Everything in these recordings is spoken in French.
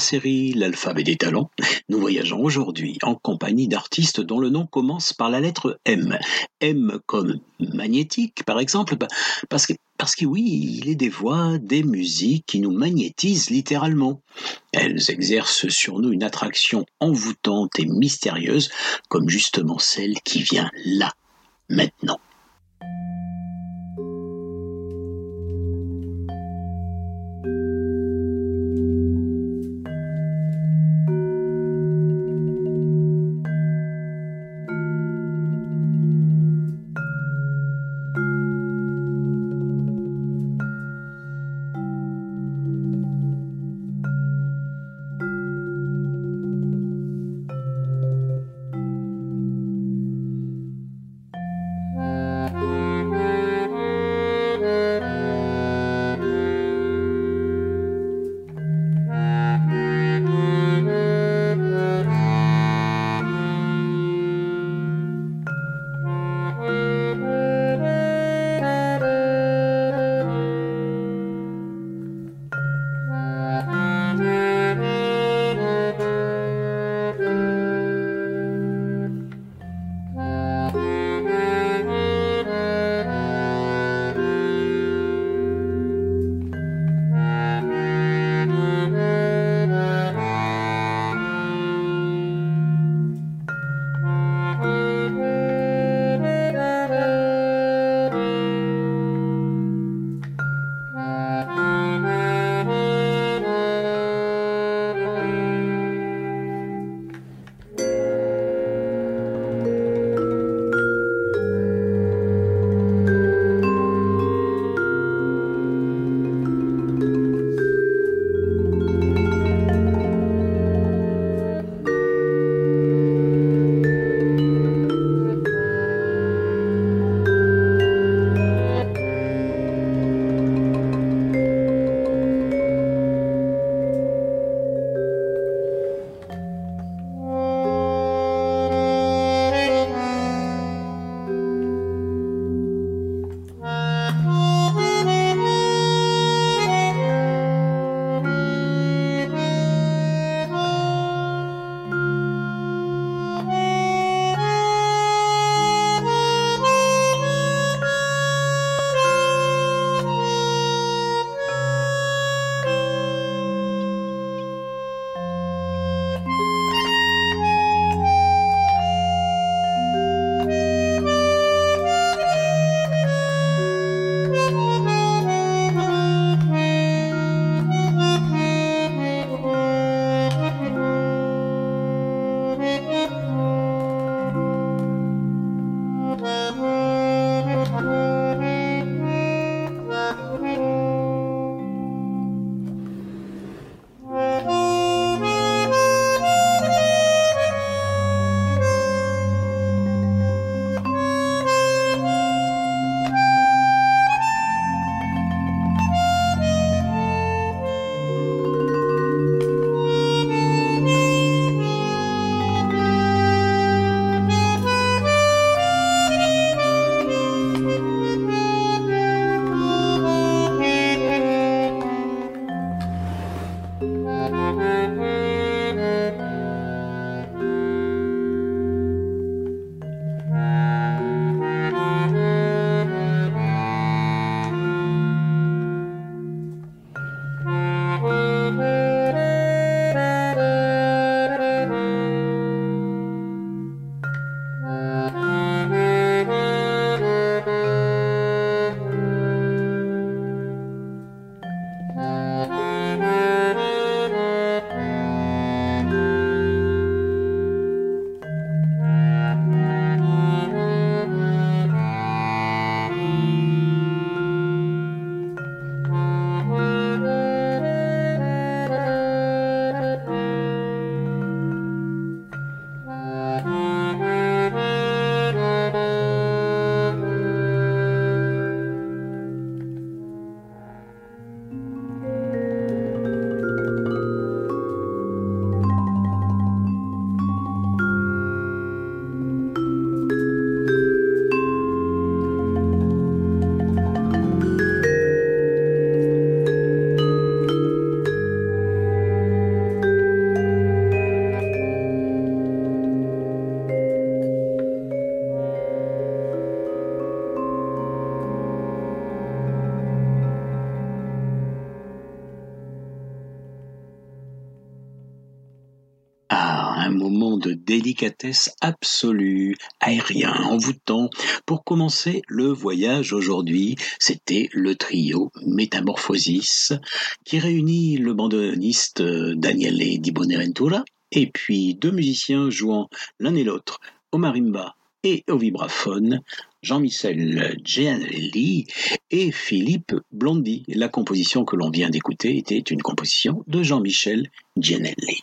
série L'alphabet des talents, nous voyageons aujourd'hui en compagnie d'artistes dont le nom commence par la lettre M. M comme magnétique, par exemple, bah, parce que, parce que oui, il est des voix, des musiques qui nous magnétisent littéralement. Elles exercent sur nous une attraction envoûtante et mystérieuse, comme justement celle qui vient là, maintenant. Délicatesse absolue, aérien, envoûtant. Pour commencer le voyage aujourd'hui, c'était le trio Métamorphosis qui réunit le bandoniste Daniele Di Bonaventura et puis deux musiciens jouant l'un et l'autre au marimba et au vibraphone, Jean-Michel Gianelli et Philippe Blondi. La composition que l'on vient d'écouter était une composition de Jean-Michel Gianelli.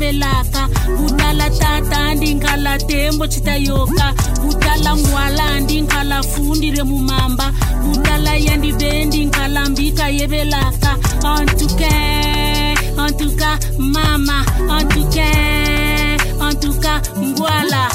tsevelaka kutala tata ndinkala tembo chitayoka. Kutala ngwala ndinkala fundire mumamba. Kutala yandive ndinkala mbika yevelaka antuke antuka mama. Antuke antuka ngwala.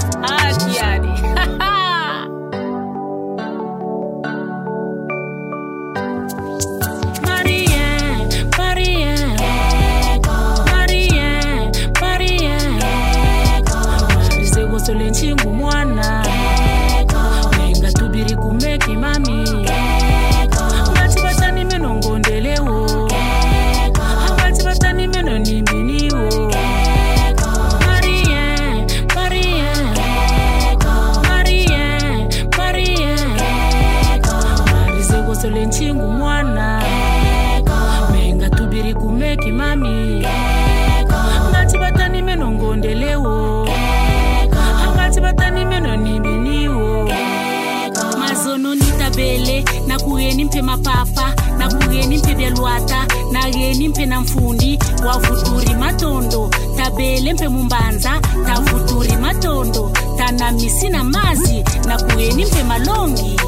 Nakuyeni mapapa mapapa nimpe mpe na nayeni mpe na mfundi wavuturi matondo. Tabele mpe mumbanza tavuturi matondo. Tanamisi na mazi nakuyeni mpe malongi.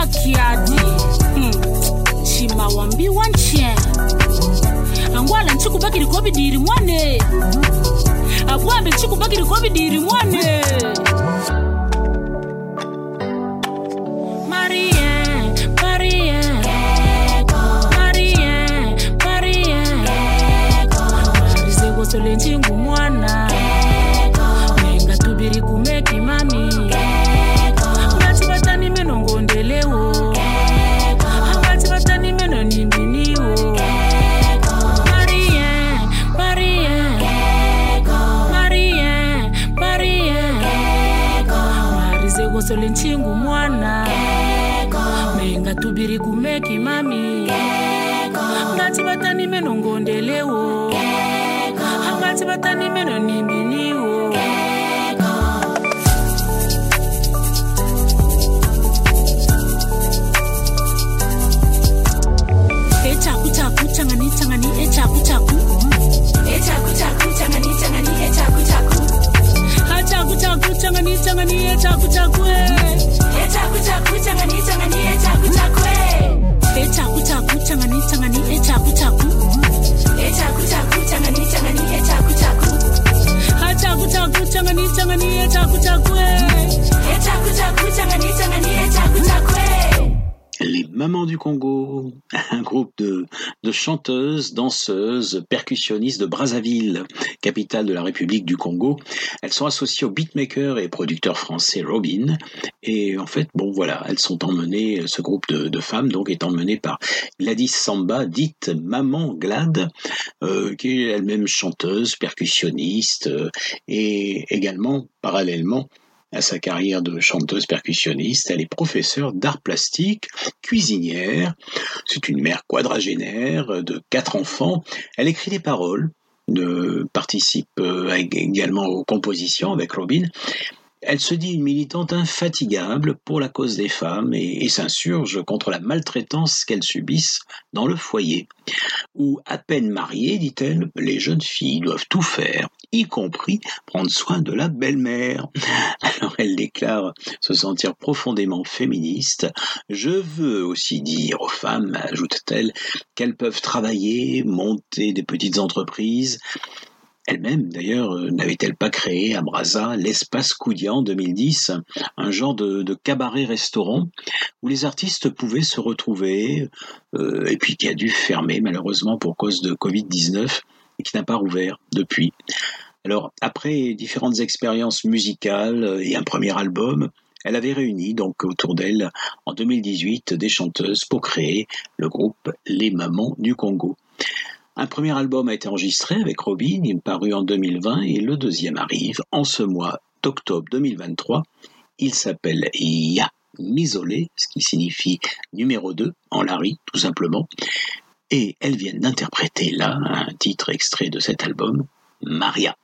Akiadi hmm. chimawambiwa nchien angwala nchikubakiri kobidiri mwane. Abwambe nchikubakiri kobidiri mwane tole ntingu mwana. Nenga tubiri kumeki mami ngati vatani meno ngondelewo. Ngati vatani meno nimbiniwo sole nchingu mwana. Nenga tubiri kumeki mami ngati vatani meno ngondelewo. Ngati batani meno nimbiniwo echaku chaku changani changani echaku chaku Echaku chaku changani changani echaku chaku achaku chaku changani changani echaku chaku. Eh. Echaku chaku changani changani echaku chaku eh. echaku chaku changani changani echaku chaku changani changani chaku chakwe chaku chaku changani changani chaku Les Mamans du Congo, un groupe de, de chanteuses, danseuses, percussionnistes de Brazzaville, capitale de la République du Congo. Elles sont associées au beatmaker et producteur français Robin. Et en fait, bon voilà, elles sont emmenées, ce groupe de, de femmes donc est emmené par Gladys Samba, dite Maman Glad, euh, qui est elle-même chanteuse, percussionniste euh, et également parallèlement à sa carrière de chanteuse percussionniste. Elle est professeure d'art plastique, cuisinière. C'est une mère quadragénaire de quatre enfants. Elle écrit des paroles, participe euh, également aux compositions avec Robin. Elle se dit une militante infatigable pour la cause des femmes et, s'insurge contre la maltraitance qu'elles subissent dans le foyer. Où, à peine mariées, dit-elle, les jeunes filles doivent tout faire, y compris prendre soin de la belle-mère. Alors elle déclare se sentir profondément féministe. Je veux aussi dire aux femmes, ajoute-t-elle, qu'elles peuvent travailler, monter des petites entreprises, elle-même, d'ailleurs, euh, n'avait-elle pas créé à Brazza l'espace Coudia en 2010, un genre de, cabaret-restaurant où les artistes pouvaient se retrouver, euh, et puis qui a dû fermer malheureusement pour cause de Covid-19 et qui n'a pas rouvert depuis. Alors, après différentes expériences musicales et un premier album, elle avait réuni donc autour d'elle en 2018 des chanteuses pour créer le groupe Les Mamans du Congo. Un premier album a été enregistré avec Robin, il est paru en 2020 et le deuxième arrive en ce mois d'octobre 2023. Il s'appelle Ya Misolé, ce qui signifie numéro 2 en Larry tout simplement. Et elles viennent d'interpréter là un titre extrait de cet album, Maria.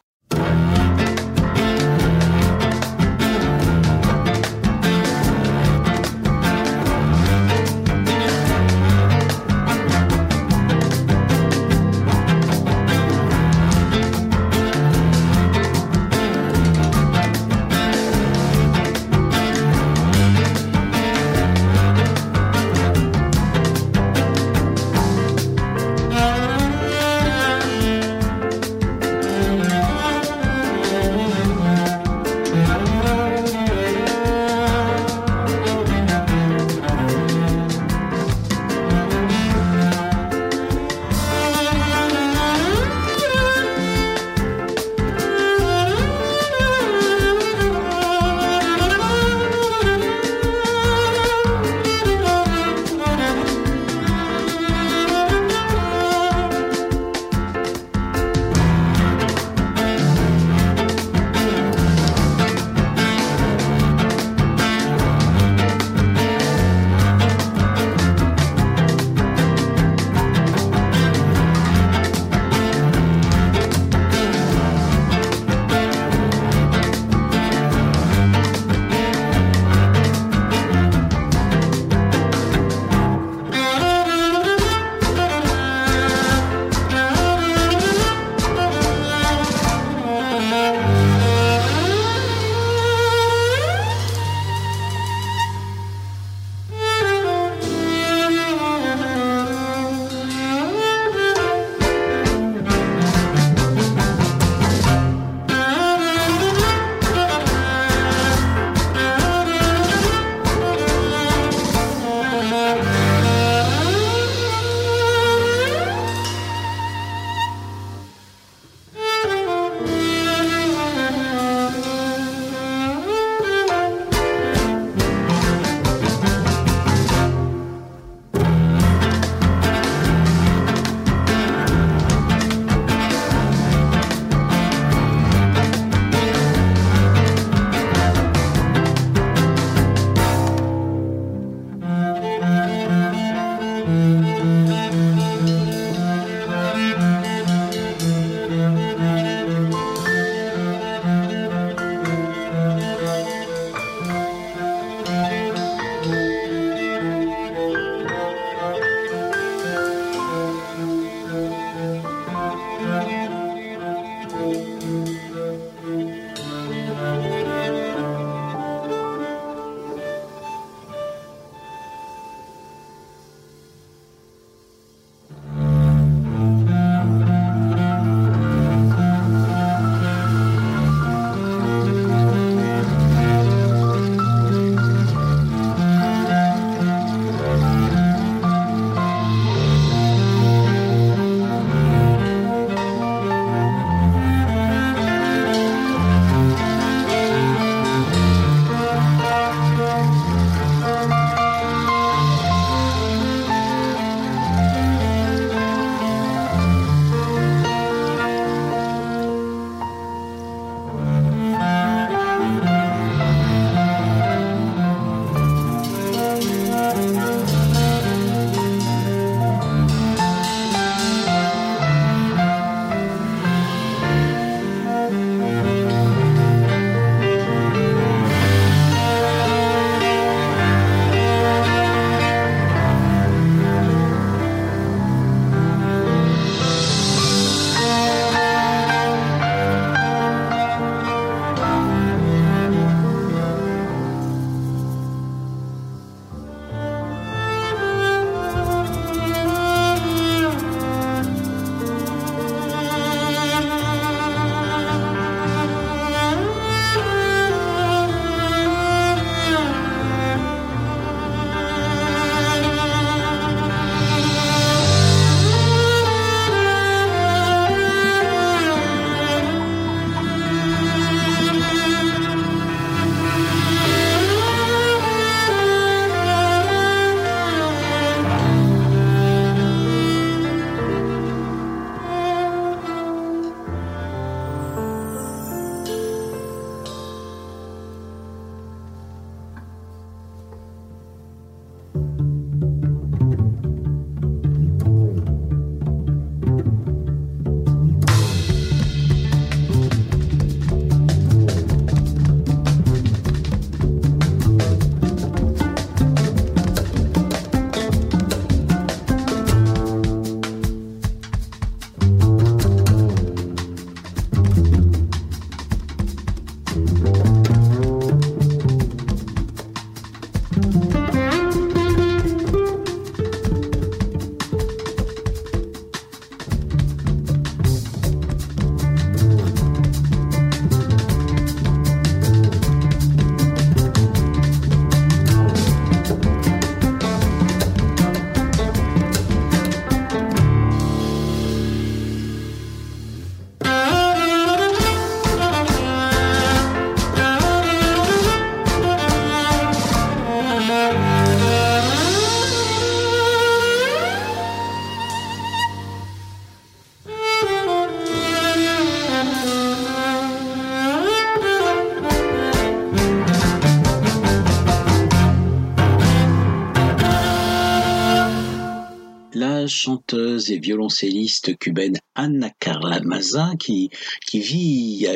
Chanteuse et violoncelliste cubaine Ana Carla Maza qui, vit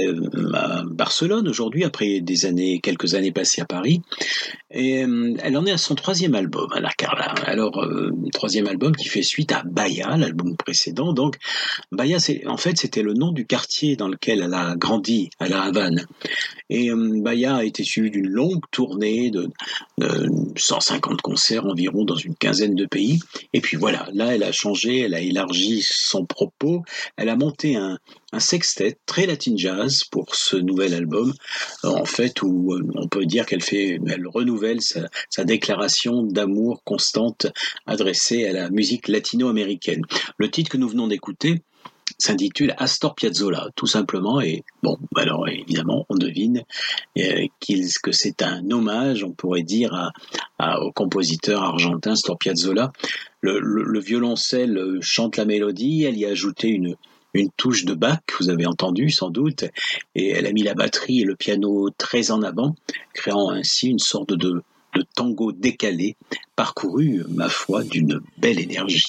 à Barcelone aujourd'hui après des années, quelques années passées à Paris. Et euh, elle en est à son troisième album, Ana Carla. Alors, euh, troisième album qui fait suite à Bahia, l'album précédent. Donc, c'est, en fait, c'était le nom du quartier dans lequel elle a grandi, à La Havane. Et euh, Bahia a été suivi d'une longue tournée de 150 concerts environ dans une quinzaine de pays. Et puis voilà, là, elle a changé, elle a élargi son propos, elle a monté un, sextet très latin jazz pour ce nouvel album, en fait, où euh, on peut dire qu'elle fait, elle renouvelle sa, déclaration d'amour constante adressée à la musique latino-américaine. Le titre que nous venons d'écouter s'intitule Astor Piazzolla, tout simplement, et bon, alors évidemment, on devine euh, qu'il- que c'est un hommage, on pourrait dire, au compositeur argentin Astor Piazzolla. Le, le- le violoncelle euh, chante la mélodie, elle y a ajouté une, une touche de Bach, vous avez entendu sans doute, et elle a mis la batterie et le piano très en avant, créant ainsi une sorte de, de tango décalé, parcouru, ma foi, d'une belle énergie.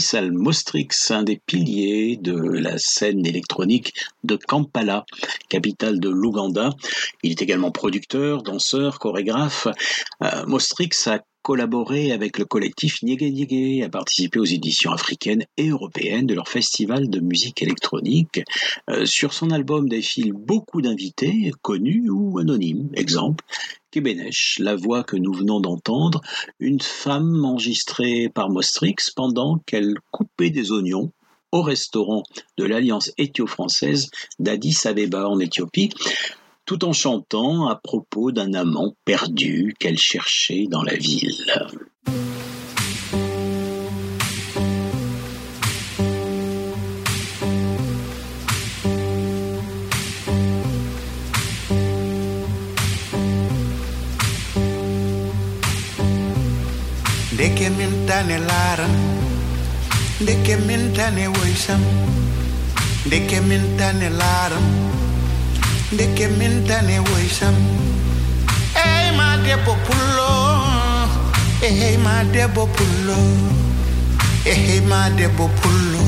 Faisal Mostrix, un des piliers de la scène électronique de Kampala, capitale de l'Ouganda. Il est également producteur, danseur, chorégraphe. Euh, Mostrix a collaboré avec le collectif Nyege Nyege, a participé aux éditions africaines et européennes de leur festival de musique électronique. Euh, sur son album défilent beaucoup d'invités, connus ou anonymes. Exemple, Kebenesh, la voix que nous venons d'entendre, une femme enregistrée par Mostrix pendant qu'elle coupait des oignons au restaurant de l'Alliance éthio-française d'Addis Abeba en Éthiopie tout en chantant à propos d'un amant perdu qu'elle cherchait dans la ville. Ndeke min tane laran ndeke min tane woysam ndeke min tane laram ndeke min woysam ey ma debbo pullo ehey ma debbo pullo ehey ma debbo pullo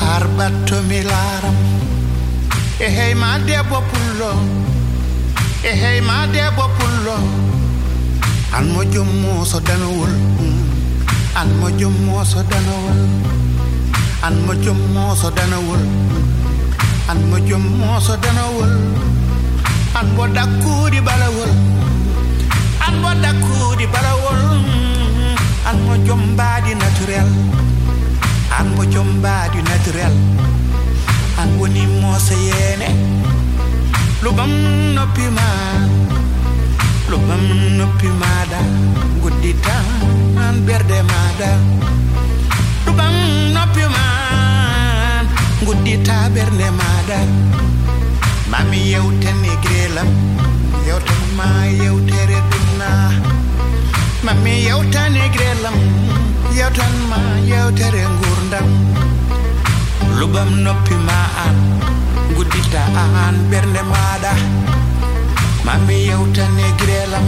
har battomi laram ehey eh, ma debbo pullo ehey ma debbo pullo an mo jom mo so danawul an mo jom mo so danawul an mo jom mo so danawul an mo jom mo so danawul an bo dakku di balawul. An bo dakku di balawul. An mo jom ba di naturel. An mo jom ba di naturel. An woni mo so yene. Lubam noppi ma lubam noppi maada guddita an berde maada lubam noppi man guddita berde maada mami yewtani grelam yewtan ma yewtere dunna mami yewtani grelam yewtan ma yewtere ngurdam lubam noppi ma an guddita an berde maada mami yauta ne grelam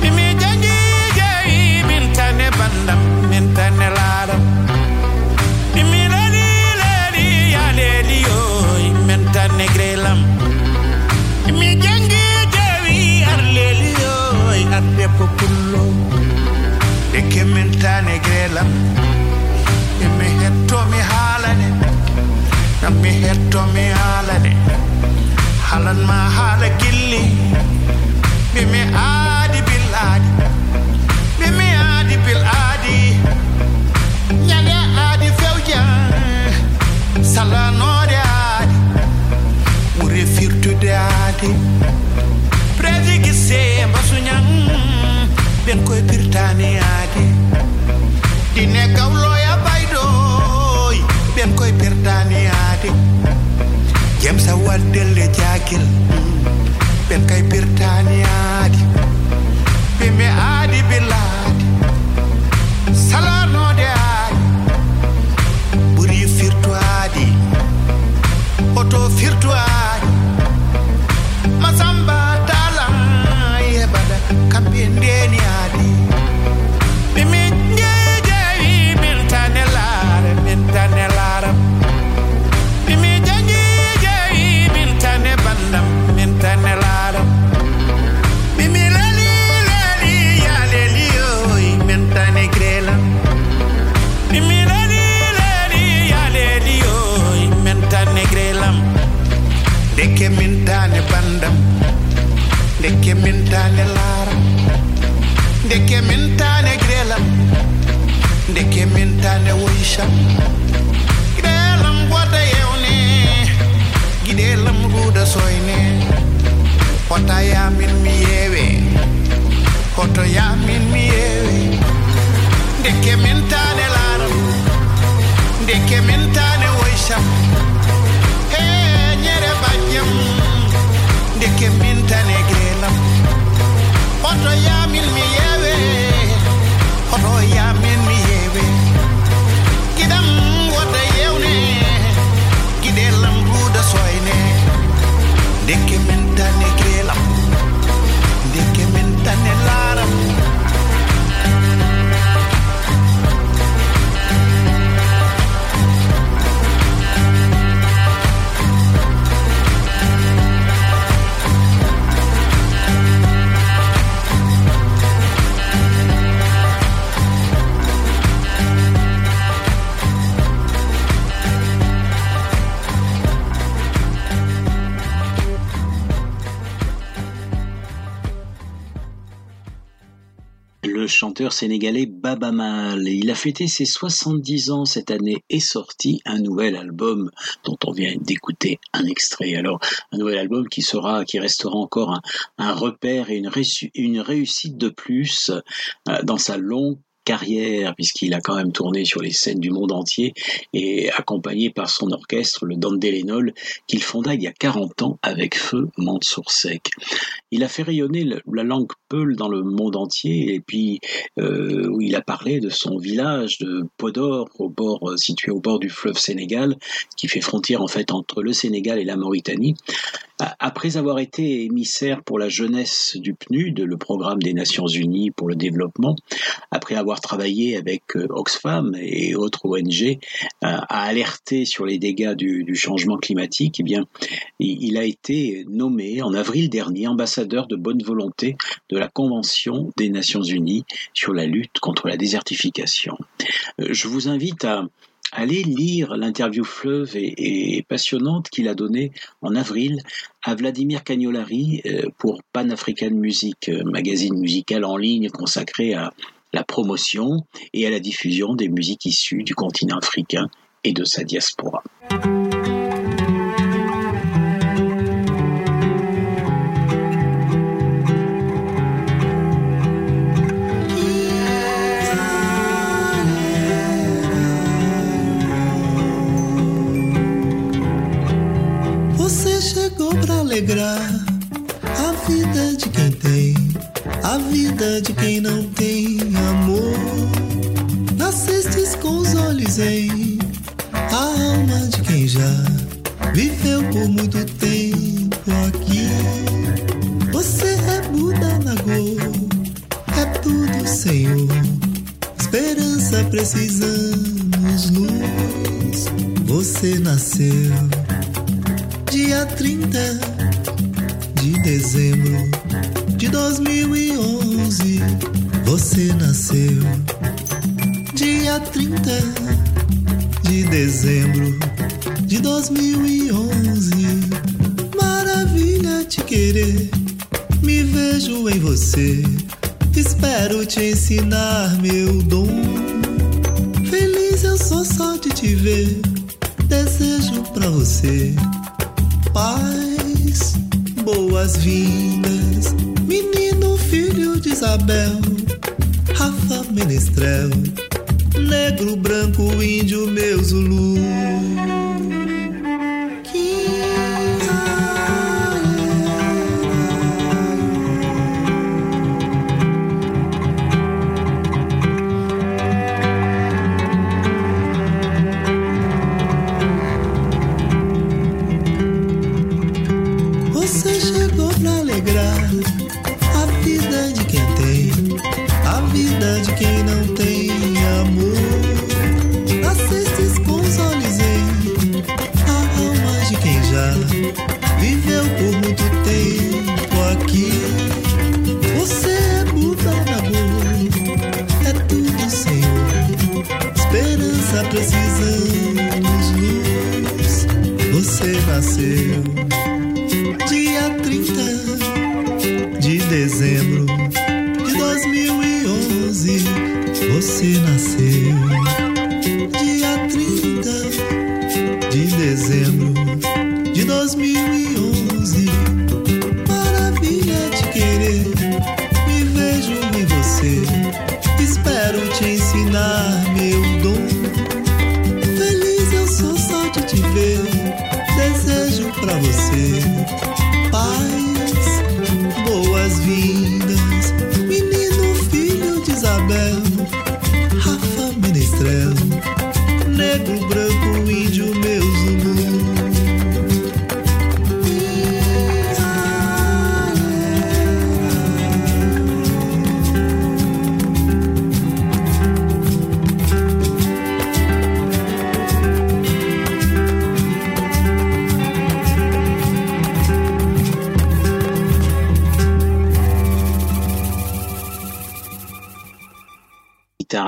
mimi jangi jai min tane bandam min tane laram mimi lali lali ya lali yo min tane grelam mimi jangi jai ar lali yo ar de popullo de ke min tane grelam mimi hetto mi halane mi hetto mi halane halan ma haala gilli. Bimi aadi bil aadi. Bimi aadi bil aadi. Ñande aadi fewja salanoode aadi. Ɓuri firtude aadi. Presi gisse mbasuñan ɓen koye pirtani aadi. Dine gawloya sa waddelle jakil ɓen kay pirtani maisha gidelam gwada yewne gidelam guda soine, hota yamin mi yewe hoto yamin mi yewe. Ndeke min tane laram ndeke min tane woysham he nyere bajjam deke min tane gelam. Hoto chanteur sénégalais Baba Mal. Il a fêté ses 70 ans cette année et sorti un nouvel album dont on vient d'écouter un extrait. Alors, un nouvel album qui sera, qui restera encore un, repère et une, une réussite de plus euh, dans sa longue carrière, puisqu'il a quand même tourné sur les scènes du monde entier et accompagné par son orchestre, le Dandelenol, qu'il fonda il y a 40 ans avec feu Mansour-Sec. Il a fait rayonner la langue Peul dans le monde entier et puis euh, il a parlé de son village de Podor, au bord, euh, situé au bord du fleuve Sénégal, qui fait frontière en fait entre le Sénégal et la Mauritanie. Après avoir été émissaire pour la jeunesse du PNUD, le programme des Nations Unies pour le développement, après avoir travaillé avec euh, Oxfam et autres ONG à alerter sur les dégâts du, du changement climatique, eh bien, il a été nommé en avril dernier ambassadeur de bonne volonté de la Convention des Nations Unies sur la lutte contre la désertification. Euh, je vous invite à Allez lire l'interview fleuve et, passionnante qu'il a donnée en avril à Vladimir Cagnolari euh, pour Pan African Music, euh, magazine musical en ligne consacré à la promotion et à la diffusion des musiques issues du continent africain et de sa diaspora. Alegrar a vida de quem tem, a vida de quem não tem amor. Nascestes com os olhos em a alma de quem já viveu por muito tempo aqui. Você é Buda Nagô, é tudo, Senhor. Esperança precisamos luz. Você nasceu dia 30 de dezembro de 2011. Você nasceu dia 30 de dezembro de 2011. Maravilha te querer, me vejo em você. Espero te ensinar meu dom. Feliz eu sou só de te ver. Desejo pra você paz boas-vindas, menino filho de Isabel, Rafa Menestrel, negro, branco, índio, meu Zulu. nasceu.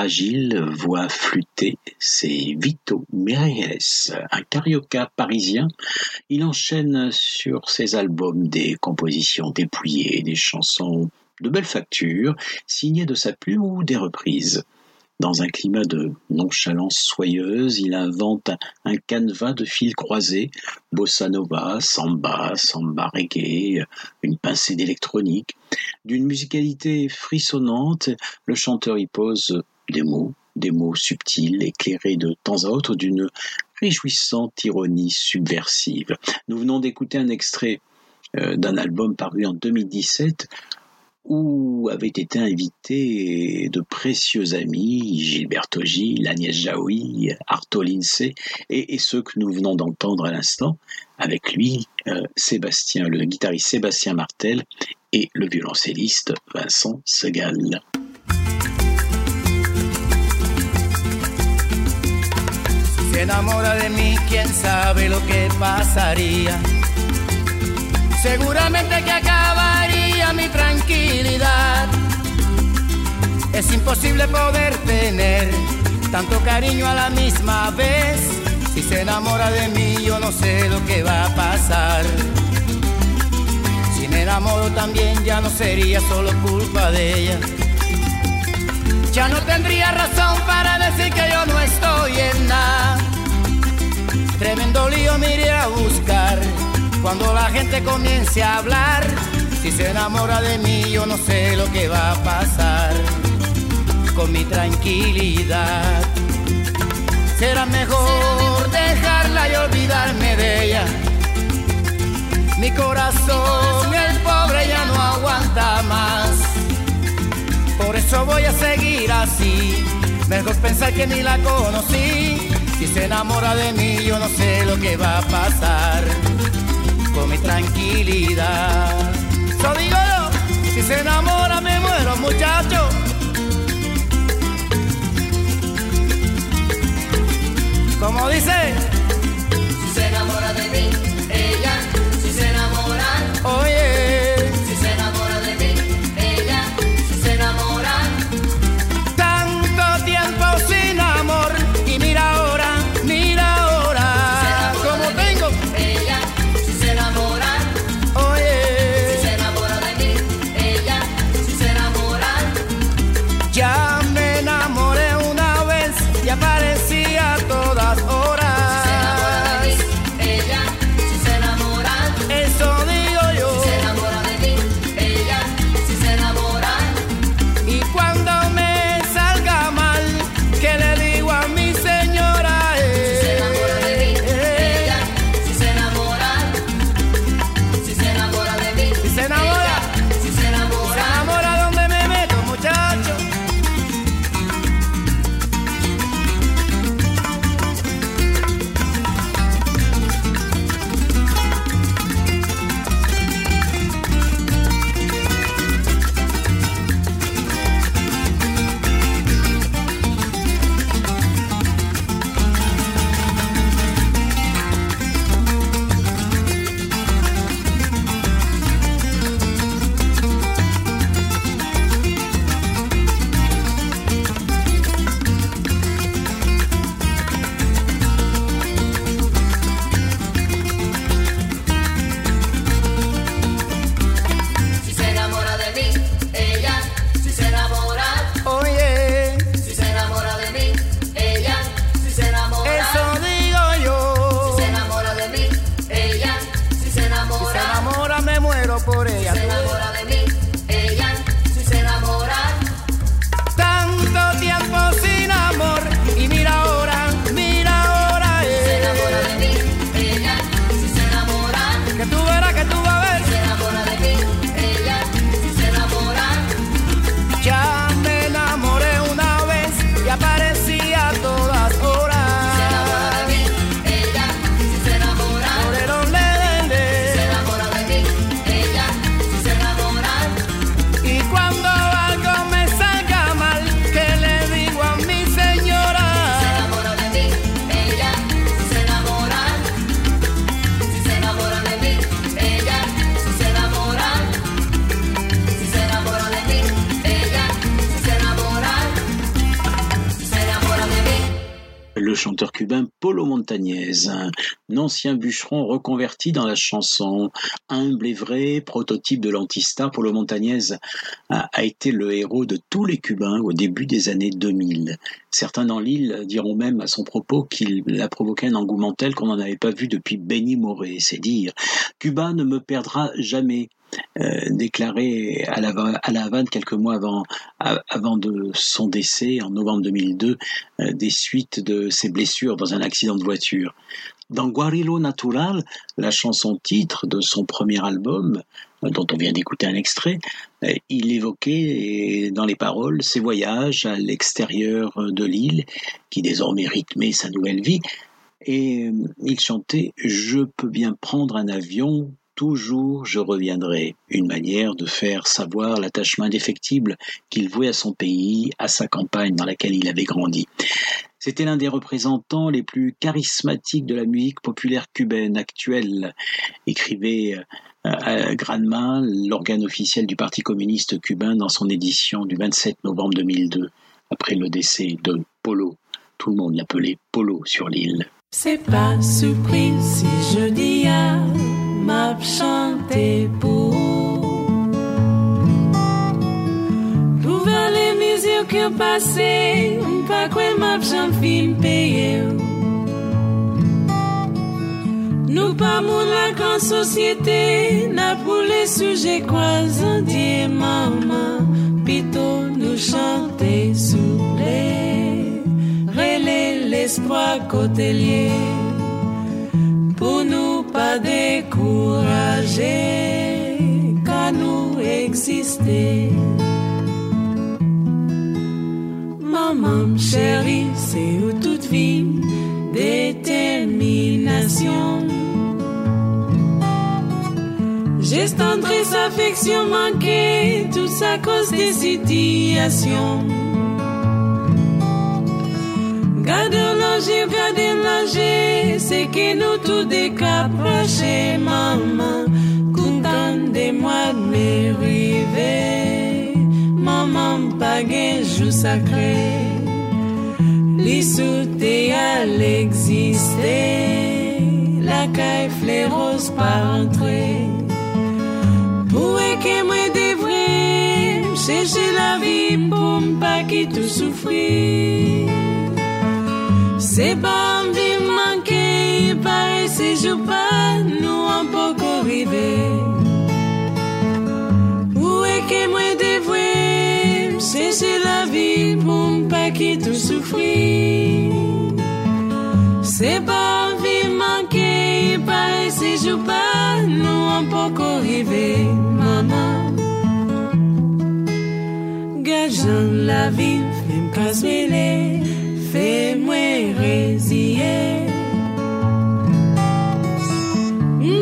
Agile, voix flûtée, c'est Vito Meirelles, un carioca parisien. Il enchaîne sur ses albums des compositions dépouillées, des chansons de belles factures, signées de sa plume ou des reprises. Dans un climat de nonchalance soyeuse, il invente un canevas de fils croisés, bossa nova, samba, samba reggae, une pincée d'électronique. D'une musicalité frissonnante, le chanteur y pose des mots, des mots subtils, éclairés de temps à autre d'une réjouissante ironie subversive. Nous venons d'écouter un extrait euh, d'un album paru en 2017 où avaient été invités de précieux amis, Gilberto Gil, Agnès Jaoui, Arto Lindsay, et, ceux que nous venons d'entendre à l'instant, avec lui, euh, Sébastien, le guitariste Sébastien Martel et le violoncelliste Vincent Segal. Se enamora de mí, quién sabe lo que pasaría. Seguramente que acabaría mi tranquilidad. Es imposible poder tener tanto cariño a la misma vez. Si se enamora de mí, yo no sé lo que va a pasar. Si me enamoro también, ya no sería solo culpa de ella. Tendría razón para decir que yo no estoy en nada. Tremendo lío me iré a buscar cuando la gente comience a hablar, si se enamora de mí, yo no sé lo que va a pasar con mi tranquilidad. Será mejor dejarla y olvidarme de ella. Mi corazón, el pobre, ya no aguanta más. Por eso voy a seguir así. Mejor pensar que ni la conocí. Si se enamora de mí, yo no sé lo que va a pasar con mi tranquilidad. Eso digo yo, si se enamora me muero muchacho. Como dice, chanteur cubain Polo Montañez, un ancien bûcheron reconverti dans la chanson. Humble et vrai, prototype de l'antistar, Polo Montañez a, a, été le héros de tous les Cubains au début des années 2000. Certains dans l'île diront même à son propos qu'il a provoqué un engouement tel qu'on n'en avait pas vu depuis Benny Moré, c'est dire. Cuba ne me perdra jamais. Euh, déclaré à la, à Havane quelques mois avant, avant de son décès en novembre 2002 euh, des suites de ses blessures dans un accident de voiture. Dans Guarilo Natural, la chanson titre de son premier album, euh, dont on vient d'écouter un extrait, il évoquait dans les paroles ses voyages à l'extérieur de l'île, qui désormais rythmait sa nouvelle vie, et il chantait Je peux bien prendre un avion toujours je reviendrai, une manière de faire savoir l'attachement indéfectible qu'il vouait à son pays, à sa campagne dans laquelle il avait grandi. C'était l'un des représentants les plus charismatiques de la musique populaire cubaine actuelle, écrivait euh, Granma, l'organe officiel du Parti communiste cubain, dans son édition du 27 novembre 2002, après le décès de Polo. Tout le monde l'appelait Polo sur l'île. C'est pas si je dis à m'a chanté pour Pour les mesures qui ont passé, pas quoi m'a fin payé. Nous pas mon la grande société, n'a pour les sujets croisés, maman, plutôt nous chanter sous les relais l'espoir côté pour nous pas décourager quand nous exister. Maman chérie, c'est où toute vie, détermination. J'ai tendresse, affection manquée, tout ça cause des situations. Gardez l'âge, gardez l'âge, c'est que nous tous décaprachés, maman. Content de moi de m'arriver. Maman, pas jour sacré. L'issouté à l'exister. La caille flérose pas entrer. Pour que moi devrais chercher la vie pour pas qui tout souffrir. C'est pas envie manquer, pareil si je pas nous un peu arrivé. Où est que moi dévoué, chercher la vie pour pas qui tout souffrir. C'est pas envie manquer, pareil si je pas nous un peu arrivé, maman. Gageant la vie, fais-moi casse fais-moi résiller.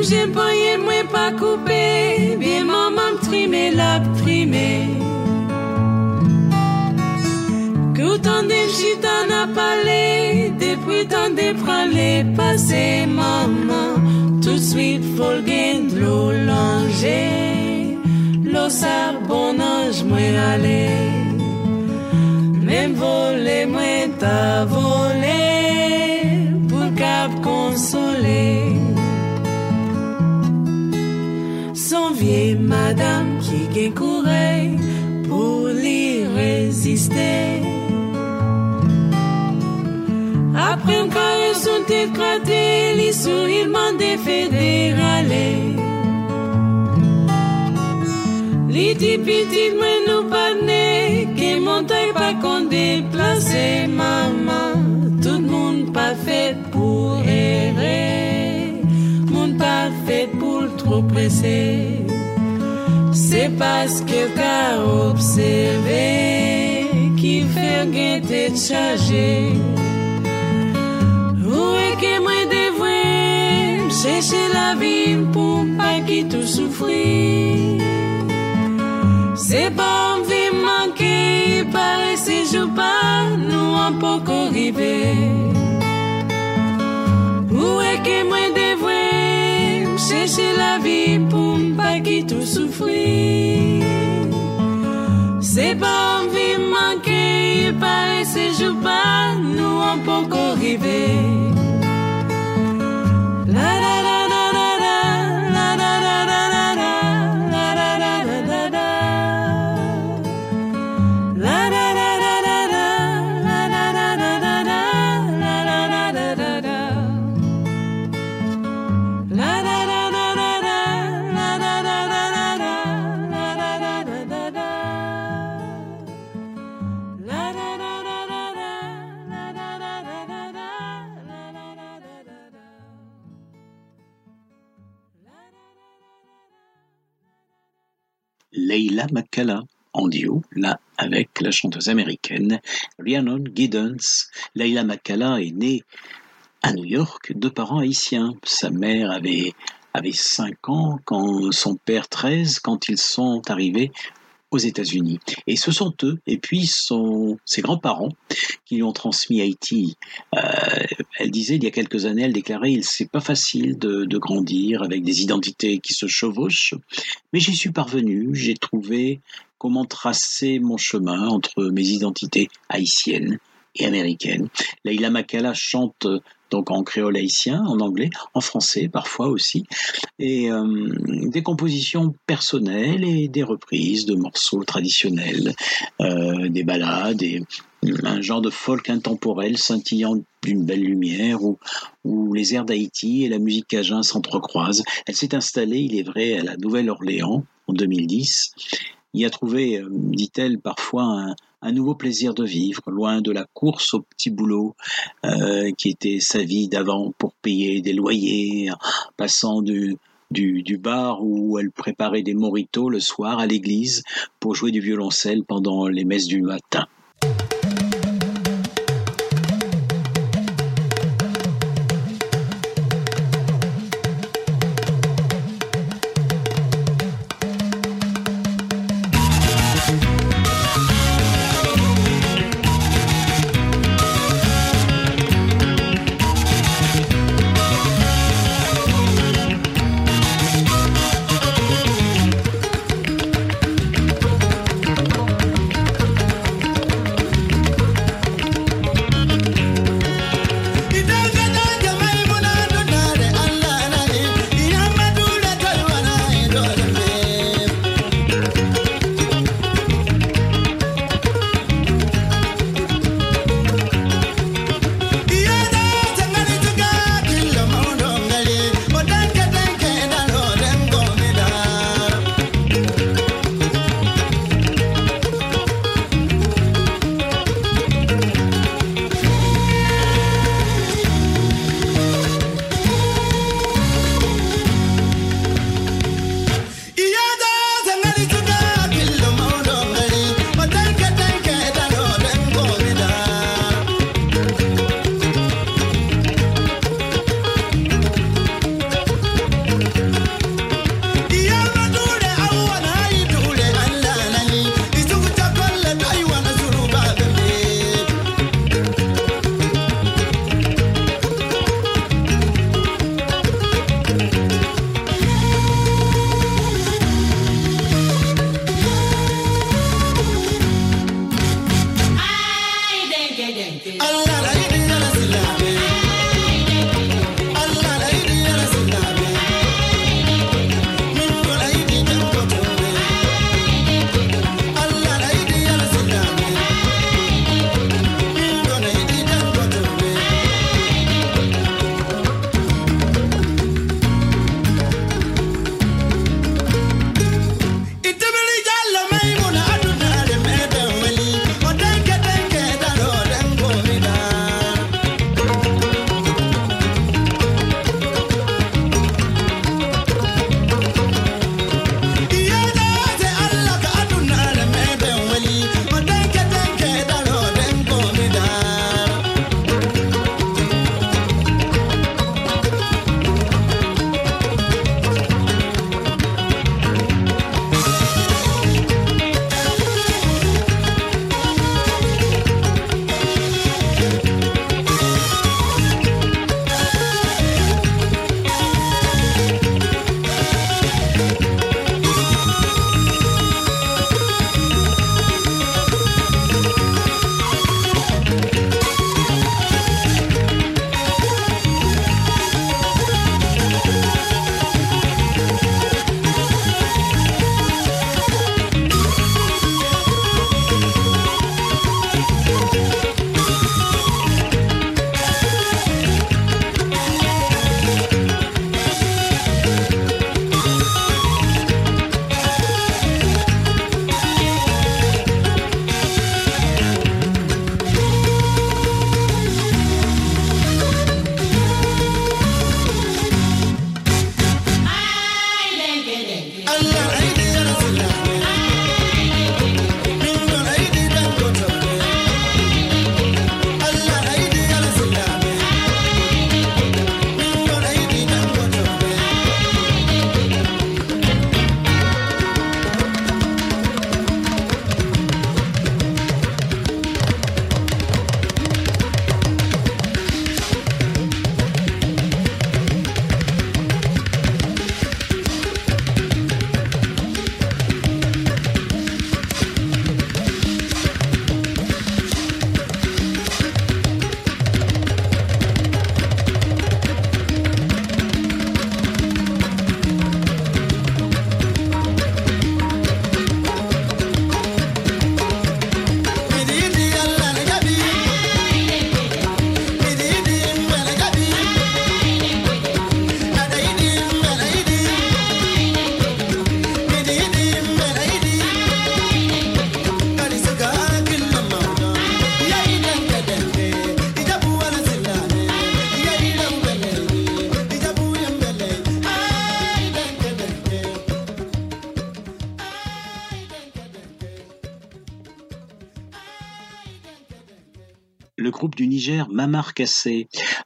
J'ai pas moi pas coupé, bien maman trimé la primé. Que tant de chita n'a parlé, depuis tant de pralé passé, maman. Tout de suite, faut le l'eau langer. L'eau bon ange, moi aller. Voler, moi ta volé pour cap consoler. Son vieille madame qui courait pour l'y résister. Après un carré son tête cratée, les sourires m'ont défédéralé. Les petites mais nous pas pas qu'on déplacer maman. Tout le monde pas fait pour errer, monde pas fait pour trop presser. C'est parce que qu'a observé qui fait guetter charger. Où est que moi devrais chercher la vie pour pas qui tout souffrir? C'est pas envie vie manquer, il paraît se c'est pas, nous en peut encore y. Où est-ce que moi devrais chercher la vie pour ne pas quitter tout souffrir? C'est pas envie vie manquer, il paraît se c'est pas, nous en peut encore. McCalla en duo, là avec la chanteuse américaine Rhiannon Giddens. Leila McCalla est née à New York de parents haïtiens. Sa mère avait, avait 5 ans, quand son père 13, quand ils sont arrivés aux États-Unis. Et ce sont eux, et puis son, ses grands-parents, qui lui ont transmis Haïti. Euh, elle disait, il y a quelques années, elle déclarait, c'est pas facile de, grandir avec des identités qui se chevauchent, mais j'y suis parvenu, j'ai trouvé comment tracer mon chemin entre mes identités haïtiennes et américaines. Leila Makala chante donc en créole haïtien, en anglais, en français parfois aussi, et euh, des compositions personnelles et des reprises de morceaux traditionnels, euh, des ballades, et un genre de folk intemporel scintillant d'une belle lumière où, où les airs d'Haïti et la musique cajun s'entrecroisent. Elle s'est installée, il est vrai, à la Nouvelle-Orléans en 2010 y a trouvé, dit-elle, parfois un, un, nouveau plaisir de vivre, loin de la course au petit boulot euh, qui était sa vie d'avant pour payer des loyers, passant du, du, du, bar où elle préparait des moritos le soir à l'église pour jouer du violoncelle pendant les messes du matin.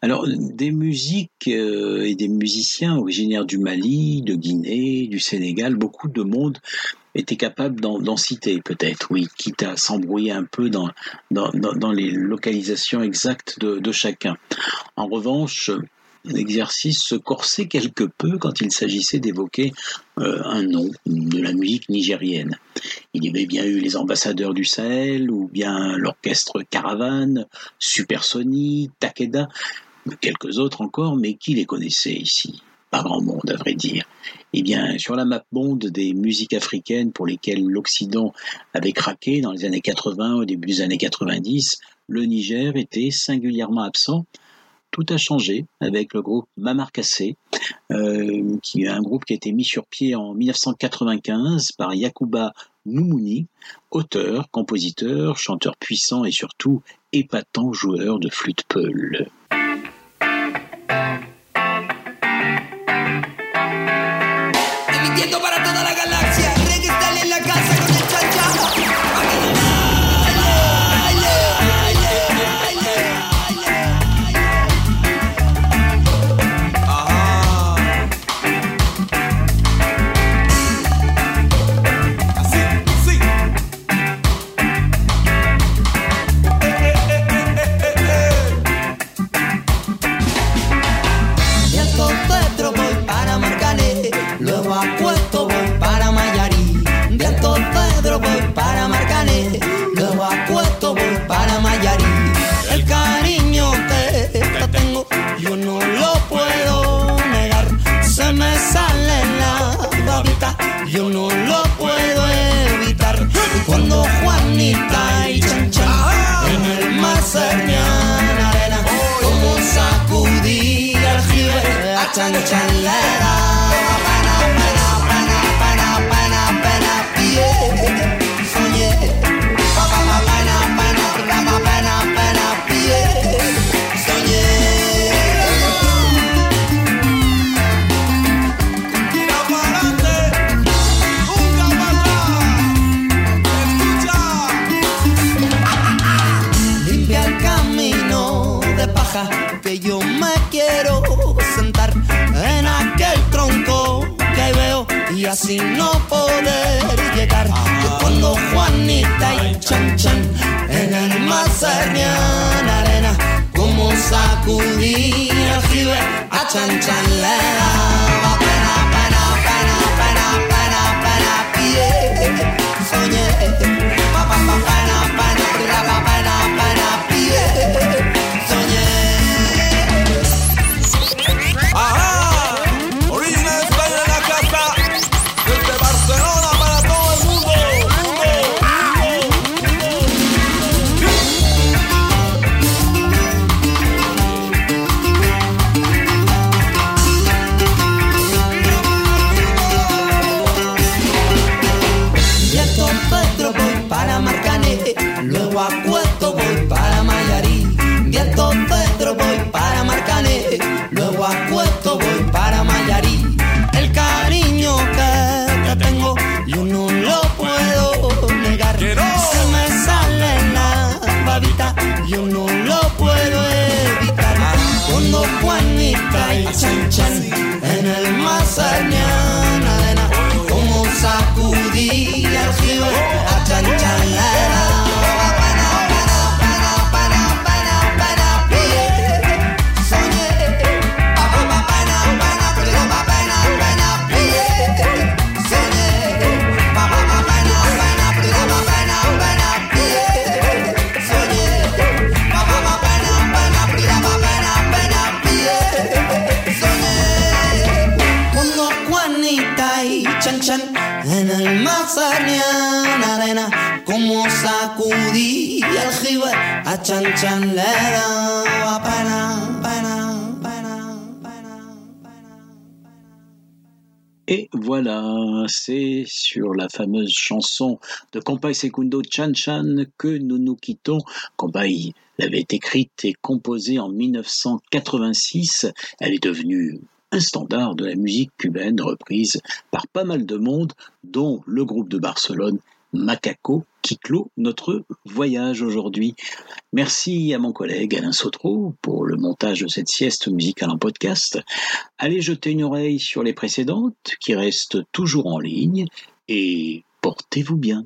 Alors, des musiques euh, et des musiciens originaires du Mali, de Guinée, du Sénégal, beaucoup de monde était capable d'en citer peut-être, oui, quitte à s'embrouiller un peu dans, dans, les localisations exactes de chacun. En revanche, l'exercice se corsait quelque peu quand il s'agissait d'évoquer euh, un nom de la musique nigérienne. Il y avait bien eu les ambassadeurs du Sahel, ou bien l'orchestre Caravane, Supersonic, Takeda, quelques autres encore, mais qui les connaissait ici? Pas grand monde, à vrai dire. Eh bien, sur la map monde des musiques africaines pour lesquelles l'Occident avait craqué dans les années 80, au début des années 90, le Niger était singulièrement absent, tout a changé avec le groupe Mamar euh, qui est un groupe qui a été mis sur pied en 1995 par Yakuba Noumouni, auteur, compositeur, chanteur puissant et surtout épatant joueur de flûte peul. bonita y chan chan ¡Ah! en el mar Sermián arena. Como sacudí al jibe a ah, chan chan. casi no poder llegar. Yo cuando Juanita y Chan Chan en el Mazarian Arena, como sacudía jibe a Chan Chan le pie. Soñé, pa, pa, pena, pena, pie. chan chan en el más allá. Et voilà, c'est sur la fameuse chanson de Compay Secundo Chan Chan que nous nous quittons. Compay l'avait écrite et composée en 1986. Elle est devenue un standard de la musique cubaine reprise par pas mal de monde, dont le groupe de Barcelone Macaco qui clôt notre voyage aujourd'hui. Merci à mon collègue Alain Sautreau pour le montage de cette sieste musicale en podcast. Allez jeter une oreille sur les précédentes qui restent toujours en ligne et portez-vous bien.